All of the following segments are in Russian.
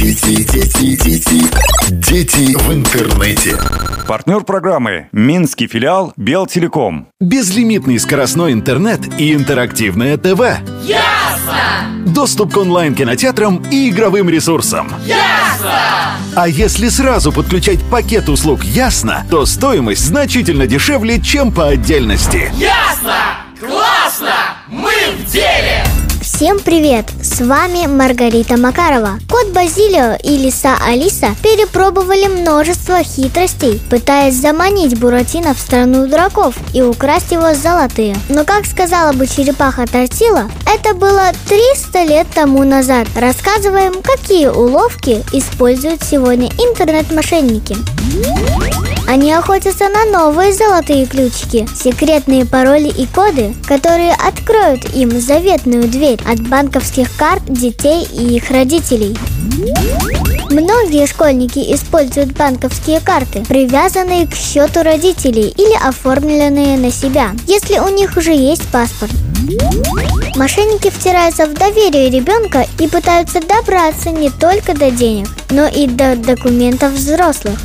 Дети, дети, дети, дети в интернете. Партнер программы Минский филиал Белтелеком. Безлимитный скоростной интернет и интерактивное ТВ. Ясно! Доступ к онлайн-кинотеатрам и игровым ресурсам. Ясно! А если сразу подключать пакет услуг «Ясно», то стоимость значительно дешевле, чем по отдельности. Ясно! Всем привет! С вами Маргарита Макарова. Кот Базилио и лиса Алиса перепробовали множество хитростей, пытаясь заманить Буратино в страну дураков и украсть его золотые. Но, как сказала бы черепаха Тортила, это было 300 лет тому назад. Рассказываем, какие уловки используют сегодня интернет-мошенники. Они охотятся на новые золотые ключики, секретные пароли и коды, которые откроют им заветную дверь от банковских карт детей и их родителей. Многие школьники используют банковские карты, привязанные к счету родителей или оформленные на себя, если у них уже есть паспорт. Мошенники втираются в доверие ребенка и пытаются добраться не только до денег, но и до документов взрослых.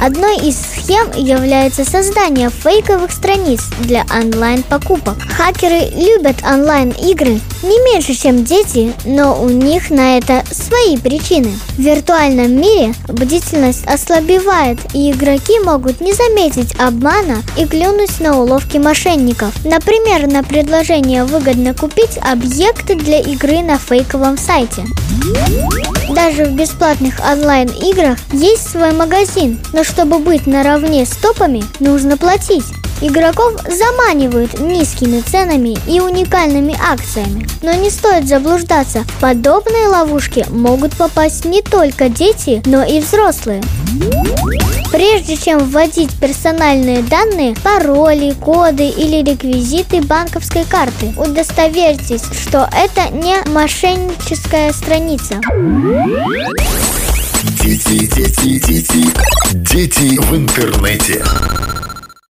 Одной из схем является создание фейковых страниц для онлайн-покупок. Хакеры любят онлайн-игры не меньше, чем дети, но у них на это свои причины. В виртуальном мире бдительность ослабевает, и игроки могут не заметить обмана и клюнуть на уловки мошенников. Например, на предложение выгодно купить объекты для игры на фейковом сайте. Даже в бесплатных онлайн-играх есть свой магазин, но чтобы быть наравне с топами, нужно платить. Игроков заманивают низкими ценами и уникальными акциями. Но не стоит заблуждаться, в подобные ловушки могут попасть не только дети, но и взрослые. Прежде чем вводить персональные данные, пароли, коды или реквизиты банковской карты, удостоверьтесь, что это не мошенническая страница. Дети, дети, дети, дети в интернете.